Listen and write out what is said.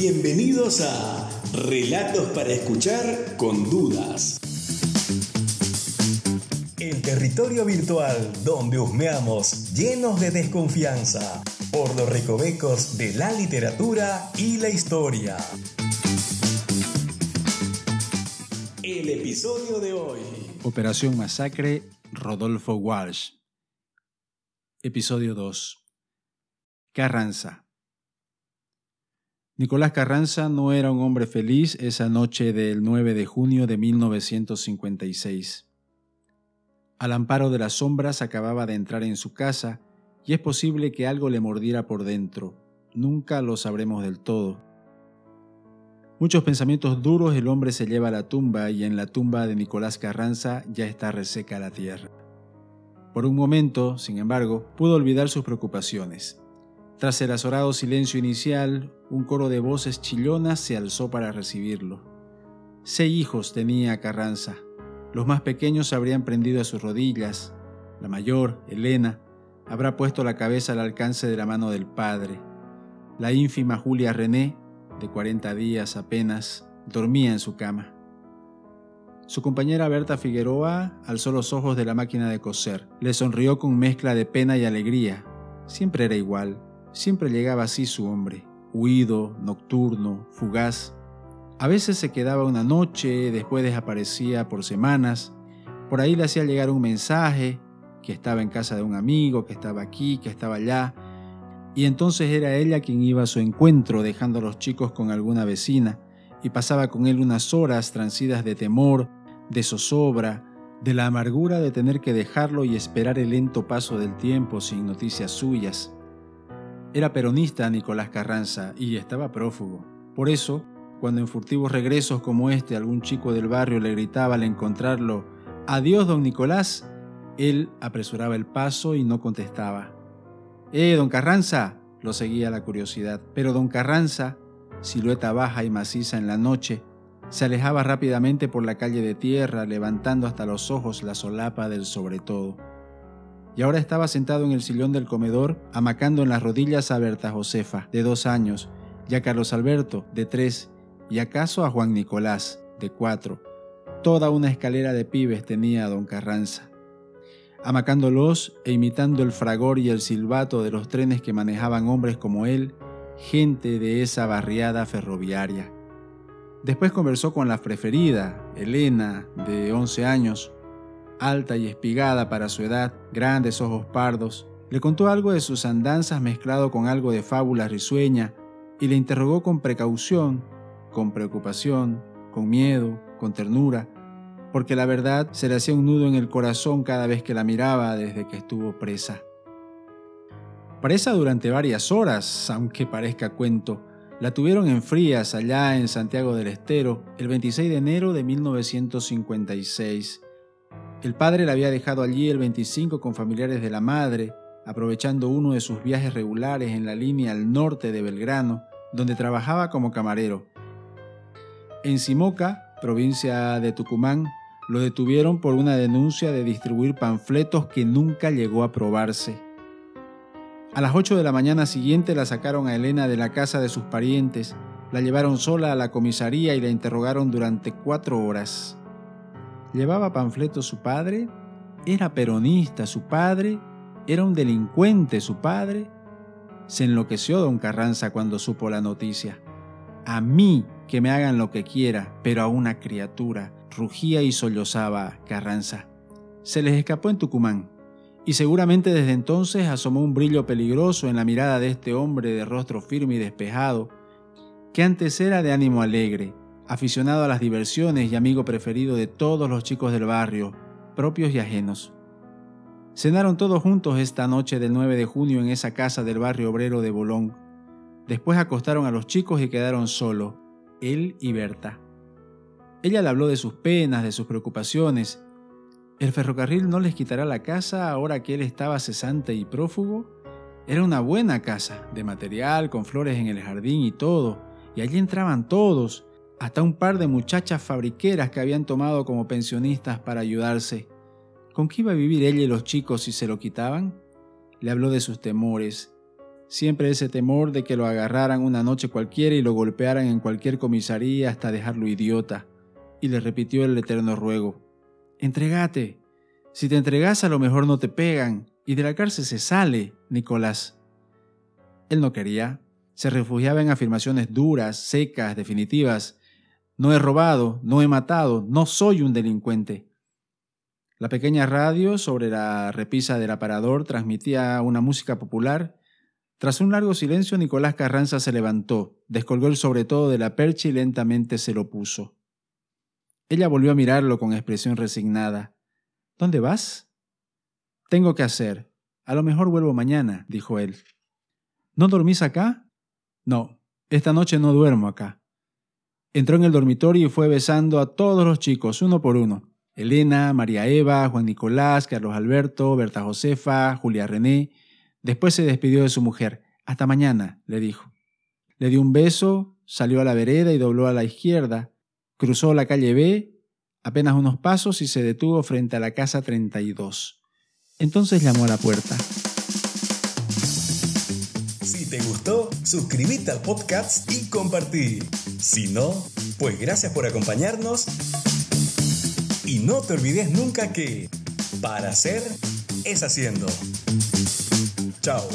Bienvenidos a Relatos para escuchar con dudas. El territorio virtual donde husmeamos llenos de desconfianza por los recovecos de la literatura y la historia. El episodio de hoy. Operación Masacre, Rodolfo Walsh. Episodio 2. Carranza. Nicolás Carranza no era un hombre feliz esa noche del 9 de junio de 1956. Al amparo de las sombras acababa de entrar en su casa y es posible que algo le mordiera por dentro. Nunca lo sabremos del todo. Muchos pensamientos duros el hombre se lleva a la tumba y en la tumba de Nicolás Carranza ya está reseca la tierra. Por un momento, sin embargo, pudo olvidar sus preocupaciones. Tras el azorado silencio inicial, un coro de voces chillonas se alzó para recibirlo. Seis hijos tenía Carranza. Los más pequeños habrían prendido a sus rodillas. La mayor, Elena, habrá puesto la cabeza al alcance de la mano del padre. La ínfima Julia René, de 40 días apenas, dormía en su cama. Su compañera Berta Figueroa alzó los ojos de la máquina de coser. Le sonrió con mezcla de pena y alegría. Siempre era igual Siempre llegaba así su hombre, huido, nocturno, fugaz. A veces se quedaba una noche, después desaparecía por semanas. Por ahí le hacía llegar un mensaje, que estaba en casa de un amigo, que estaba aquí, que estaba allá. Y entonces era ella quien iba a su encuentro, dejando a los chicos con alguna vecina, y pasaba con él unas horas transidas de temor, de zozobra, de la amargura de tener que dejarlo y esperar el lento paso del tiempo sin noticias suyas. Era peronista Nicolás Carranza y estaba prófugo. Por eso, cuando en furtivos regresos como este algún chico del barrio le gritaba al encontrarlo, Adiós, don Nicolás, él apresuraba el paso y no contestaba. ¡Eh, don Carranza! lo seguía la curiosidad. Pero don Carranza, silueta baja y maciza en la noche, se alejaba rápidamente por la calle de tierra, levantando hasta los ojos la solapa del sobre todo y ahora estaba sentado en el sillón del comedor, amacando en las rodillas a Berta Josefa, de dos años, y a Carlos Alberto, de tres, y acaso a Juan Nicolás, de cuatro. Toda una escalera de pibes tenía don Carranza. Amacándolos e imitando el fragor y el silbato de los trenes que manejaban hombres como él, gente de esa barriada ferroviaria. Después conversó con la preferida, Elena, de once años, alta y espigada para su edad, grandes ojos pardos, le contó algo de sus andanzas mezclado con algo de fábula risueña y le interrogó con precaución, con preocupación, con miedo, con ternura, porque la verdad se le hacía un nudo en el corazón cada vez que la miraba desde que estuvo presa. Presa durante varias horas, aunque parezca cuento, la tuvieron en Frías, allá en Santiago del Estero, el 26 de enero de 1956 el padre la había dejado allí el 25 con familiares de la madre, aprovechando uno de sus viajes regulares en la línea al norte de Belgrano, donde trabajaba como camarero. En Simoca, provincia de Tucumán, lo detuvieron por una denuncia de distribuir panfletos que nunca llegó a probarse. A las 8 de la mañana siguiente la sacaron a Elena de la casa de sus parientes, la llevaron sola a la comisaría y la interrogaron durante cuatro horas. ¿Llevaba panfletos su padre? ¿Era peronista su padre? ¿Era un delincuente su padre? Se enloqueció don Carranza cuando supo la noticia. A mí que me hagan lo que quiera, pero a una criatura, rugía y sollozaba Carranza. Se les escapó en Tucumán, y seguramente desde entonces asomó un brillo peligroso en la mirada de este hombre de rostro firme y despejado, que antes era de ánimo alegre, aficionado a las diversiones y amigo preferido de todos los chicos del barrio, propios y ajenos. Cenaron todos juntos esta noche del 9 de junio en esa casa del barrio obrero de Bolón. Después acostaron a los chicos y quedaron solo, él y Berta. Ella le habló de sus penas, de sus preocupaciones. ¿El ferrocarril no les quitará la casa ahora que él estaba cesante y prófugo? Era una buena casa, de material, con flores en el jardín y todo, y allí entraban todos, hasta un par de muchachas fabriqueras que habían tomado como pensionistas para ayudarse. ¿Con qué iba a vivir ella y los chicos si se lo quitaban? Le habló de sus temores. siempre ese temor de que lo agarraran una noche cualquiera y lo golpearan en cualquier comisaría hasta dejarlo idiota, y le repitió el eterno ruego, Entregate, si te entregas a lo mejor no te pegan, y de la cárcel se sale, Nicolás. Él no quería, se refugiaba en afirmaciones duras, secas, definitivas. No he robado, no he matado, no soy un delincuente. La pequeña radio sobre la repisa del aparador transmitía una música popular. Tras un largo silencio, Nicolás Carranza se levantó, descolgó el sobre todo de la percha y lentamente se lo puso. Ella volvió a mirarlo con expresión resignada. ¿Dónde vas? Tengo que hacer. A lo mejor vuelvo mañana, dijo él. ¿No dormís acá? No, esta noche no duermo acá. Entró en el dormitorio y fue besando a todos los chicos, uno por uno. Elena, María Eva, Juan Nicolás, Carlos Alberto, Berta Josefa, Julia René. Después se despidió de su mujer. Hasta mañana, le dijo. Le dio un beso, salió a la vereda y dobló a la izquierda. Cruzó la calle B, apenas unos pasos y se detuvo frente a la casa 32. Entonces llamó a la puerta. Te gustó, suscríbete al podcast y compartí. Si no, pues gracias por acompañarnos y no te olvides nunca que para hacer es haciendo. Chao.